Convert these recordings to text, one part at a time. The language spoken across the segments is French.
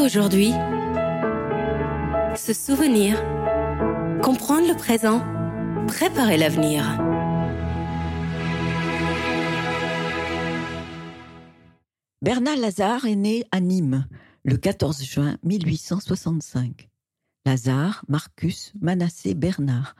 aujourd'hui. Se souvenir. Comprendre le présent. Préparer l'avenir. Bernard Lazare est né à Nîmes le 14 juin 1865. Lazare, Marcus, Manassé, Bernard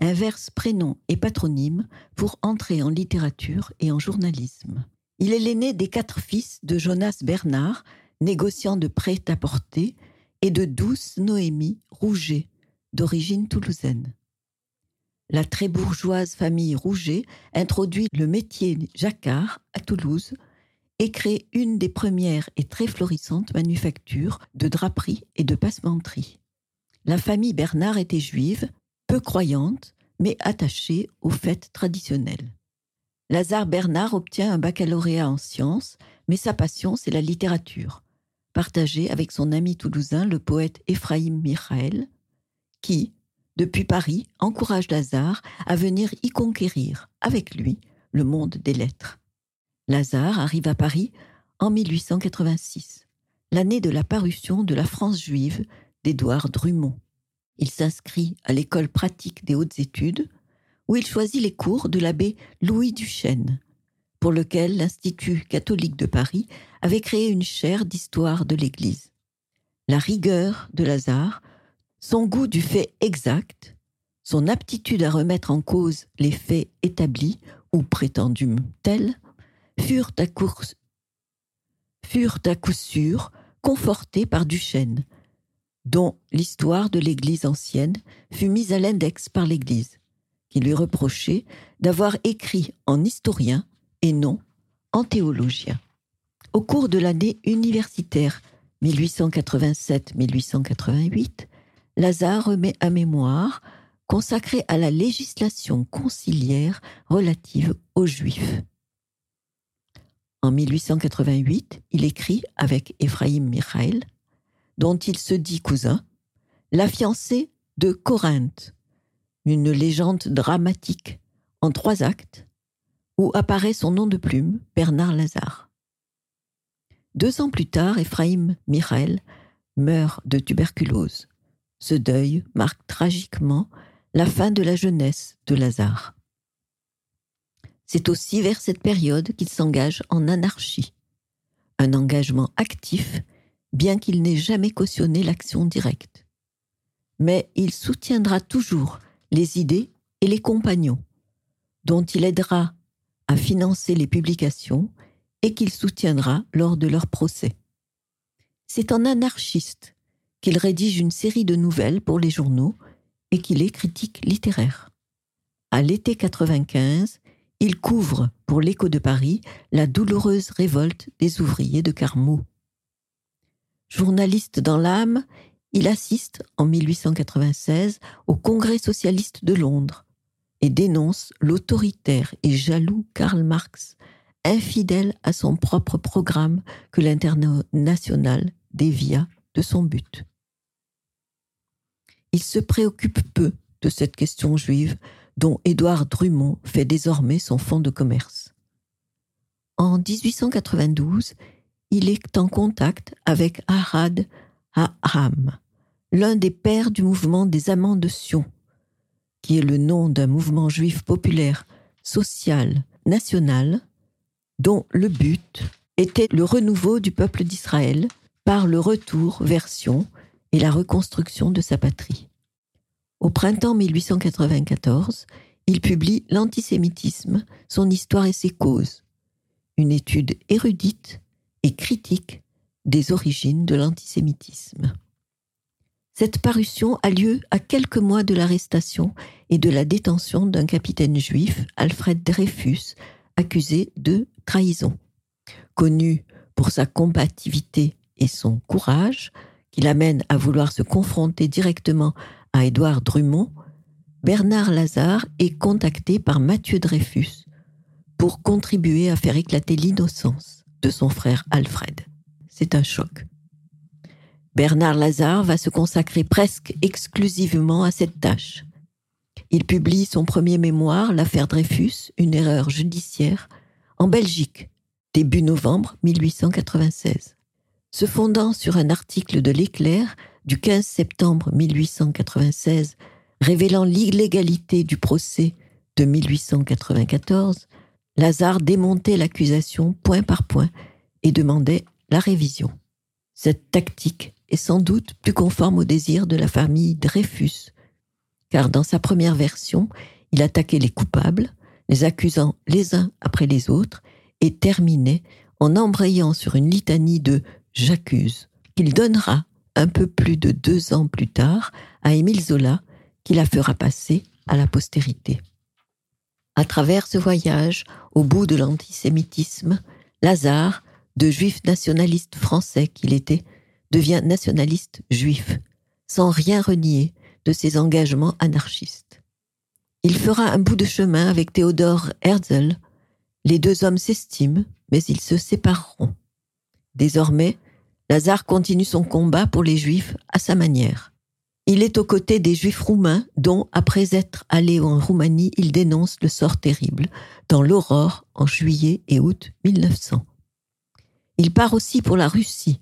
inverse prénom et patronyme pour entrer en littérature et en journalisme. Il est l'aîné des quatre fils de Jonas Bernard, négociant de prêt-à-porter, et de Douce Noémie Rouget, d'origine toulousaine. La très bourgeoise famille Rouget introduit le métier jacquard à Toulouse et crée une des premières et très florissantes manufactures de draperie et de passementerie. La famille Bernard était juive, peu croyante, mais attachée aux fêtes traditionnelles. Lazare Bernard obtient un baccalauréat en sciences, mais sa passion, c'est la littérature, partagée avec son ami toulousain, le poète Ephraim Michael, qui, depuis Paris, encourage Lazare à venir y conquérir, avec lui, le monde des lettres. Lazare arrive à Paris en 1886, l'année de la parution de La France juive d'Édouard Drummond. Il s'inscrit à l'école pratique des hautes études, où il choisit les cours de l'abbé Louis Duchesne, pour lequel l'Institut catholique de Paris avait créé une chaire d'histoire de l'Église. La rigueur de Lazare, son goût du fait exact, son aptitude à remettre en cause les faits établis ou prétendus tels, furent à, furent à coup sûr confortés par Duchesne, dont l'histoire de l'Église ancienne fut mise à l'index par l'Église qui lui reprochait d'avoir écrit en historien et non en théologien. Au cours de l'année universitaire 1887-1888, Lazare remet un mémoire consacré à la législation conciliaire relative aux Juifs. En 1888, il écrit avec Ephraim Michael, dont il se dit cousin, la fiancée de Corinthe, une légende dramatique en trois actes où apparaît son nom de plume, Bernard Lazare. Deux ans plus tard, Ephraim Michael meurt de tuberculose. Ce deuil marque tragiquement la fin de la jeunesse de Lazare. C'est aussi vers cette période qu'il s'engage en anarchie, un engagement actif, bien qu'il n'ait jamais cautionné l'action directe. Mais il soutiendra toujours les idées et les compagnons, dont il aidera à financer les publications et qu'il soutiendra lors de leur procès. C'est en anarchiste qu'il rédige une série de nouvelles pour les journaux et qu'il est critique littéraire. À l'été 95, il couvre pour l'Écho de Paris la douloureuse révolte des ouvriers de Carmaux. Journaliste dans l'âme, il assiste en 1896 au Congrès socialiste de Londres et dénonce l'autoritaire et jaloux Karl Marx, infidèle à son propre programme que l'international dévia de son but. Il se préoccupe peu de cette question juive dont Édouard Drummond fait désormais son fonds de commerce. En 1892, il est en contact avec Harad Aham, l'un des pères du mouvement des Amants de Sion, qui est le nom d'un mouvement juif populaire, social, national, dont le but était le renouveau du peuple d'Israël par le retour vers Sion et la reconstruction de sa patrie. Au printemps 1894, il publie L'antisémitisme, son histoire et ses causes, une étude érudite et critique des origines de l'antisémitisme. Cette parution a lieu à quelques mois de l'arrestation et de la détention d'un capitaine juif, Alfred Dreyfus, accusé de trahison. Connu pour sa combativité et son courage, qui l'amène à vouloir se confronter directement à Édouard Drummond, Bernard Lazare est contacté par Mathieu Dreyfus pour contribuer à faire éclater l'innocence de son frère Alfred. C'est un choc. Bernard Lazare va se consacrer presque exclusivement à cette tâche. Il publie son premier mémoire, L'affaire Dreyfus, une erreur judiciaire, en Belgique, début novembre 1896. Se fondant sur un article de l'Éclair du 15 septembre 1896 révélant l'illégalité du procès de 1894, Lazare démontait l'accusation point par point et demandait la révision. Cette tactique est sans doute plus conforme au désir de la famille Dreyfus, car dans sa première version, il attaquait les coupables, les accusant les uns après les autres, et terminait en embrayant sur une litanie de J'accuse, qu'il donnera un peu plus de deux ans plus tard à Émile Zola, qui la fera passer à la postérité. À travers ce voyage, au bout de l'antisémitisme, Lazare, de juif nationaliste français qu'il était, devient nationaliste juif, sans rien renier de ses engagements anarchistes. Il fera un bout de chemin avec Théodore Herzl. Les deux hommes s'estiment, mais ils se sépareront. Désormais, Lazare continue son combat pour les Juifs à sa manière. Il est aux côtés des Juifs roumains dont, après être allé en Roumanie, il dénonce le sort terrible dans l'Aurore en juillet et août 1900. Il part aussi pour la Russie,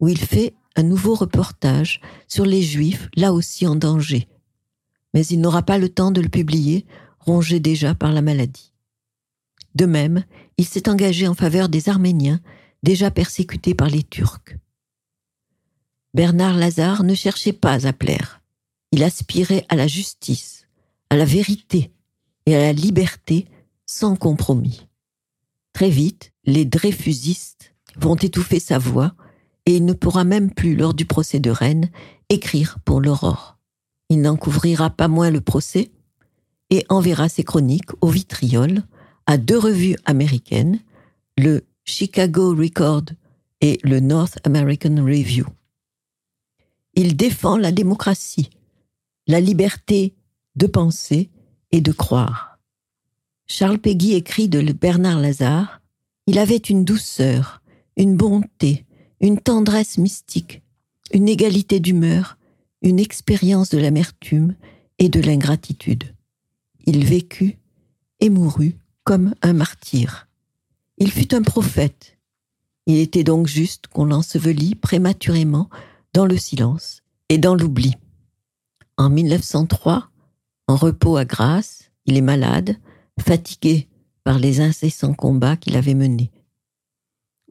où il fait un nouveau reportage sur les Juifs, là aussi en danger. Mais il n'aura pas le temps de le publier, rongé déjà par la maladie. De même, il s'est engagé en faveur des Arméniens, déjà persécutés par les Turcs. Bernard Lazare ne cherchait pas à plaire. Il aspirait à la justice, à la vérité et à la liberté sans compromis. Très vite, les Dreyfusistes vont étouffer sa voix et il ne pourra même plus, lors du procès de Rennes, écrire pour l'Aurore. Il n'en couvrira pas moins le procès et enverra ses chroniques au vitriol à deux revues américaines, le Chicago Record et le North American Review. Il défend la démocratie, la liberté de penser et de croire. Charles Péguy écrit de Bernard Lazare Il avait une douceur, une bonté, une tendresse mystique, une égalité d'humeur, une expérience de l'amertume et de l'ingratitude. Il vécut et mourut comme un martyr. Il fut un prophète. Il était donc juste qu'on l'ensevelit prématurément dans le silence et dans l'oubli. En 1903, en repos à Grasse, il est malade, fatigué par les incessants combats qu'il avait menés.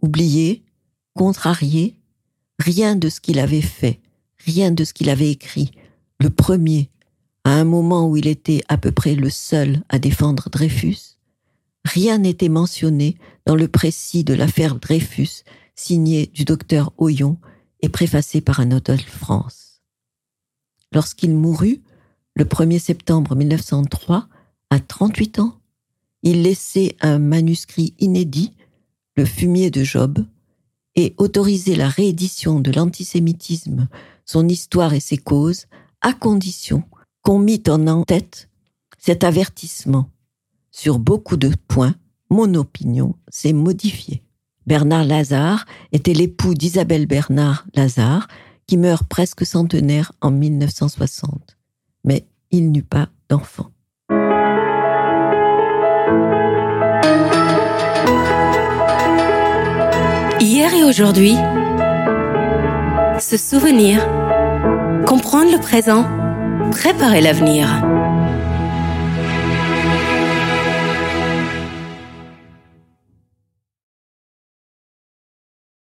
Oublié, contrarié, rien de ce qu'il avait fait, rien de ce qu'il avait écrit, le premier, à un moment où il était à peu près le seul à défendre Dreyfus, rien n'était mentionné dans le précis de l'affaire Dreyfus signé du docteur Oyon et préfacé par Anatole France. Lorsqu'il mourut, le 1er septembre 1903, à 38 ans, il laissait un manuscrit inédit, Le fumier de Job, et autorisait la réédition de l'antisémitisme, son histoire et ses causes, à condition qu'on mit en tête cet avertissement. Sur beaucoup de points, mon opinion s'est modifiée. Bernard Lazare était l'époux d'Isabelle Bernard Lazare, qui meurt presque centenaire en 1960. Mais il n'eut pas d'enfant. Hier et aujourd'hui, se souvenir, comprendre le présent, préparer l'avenir.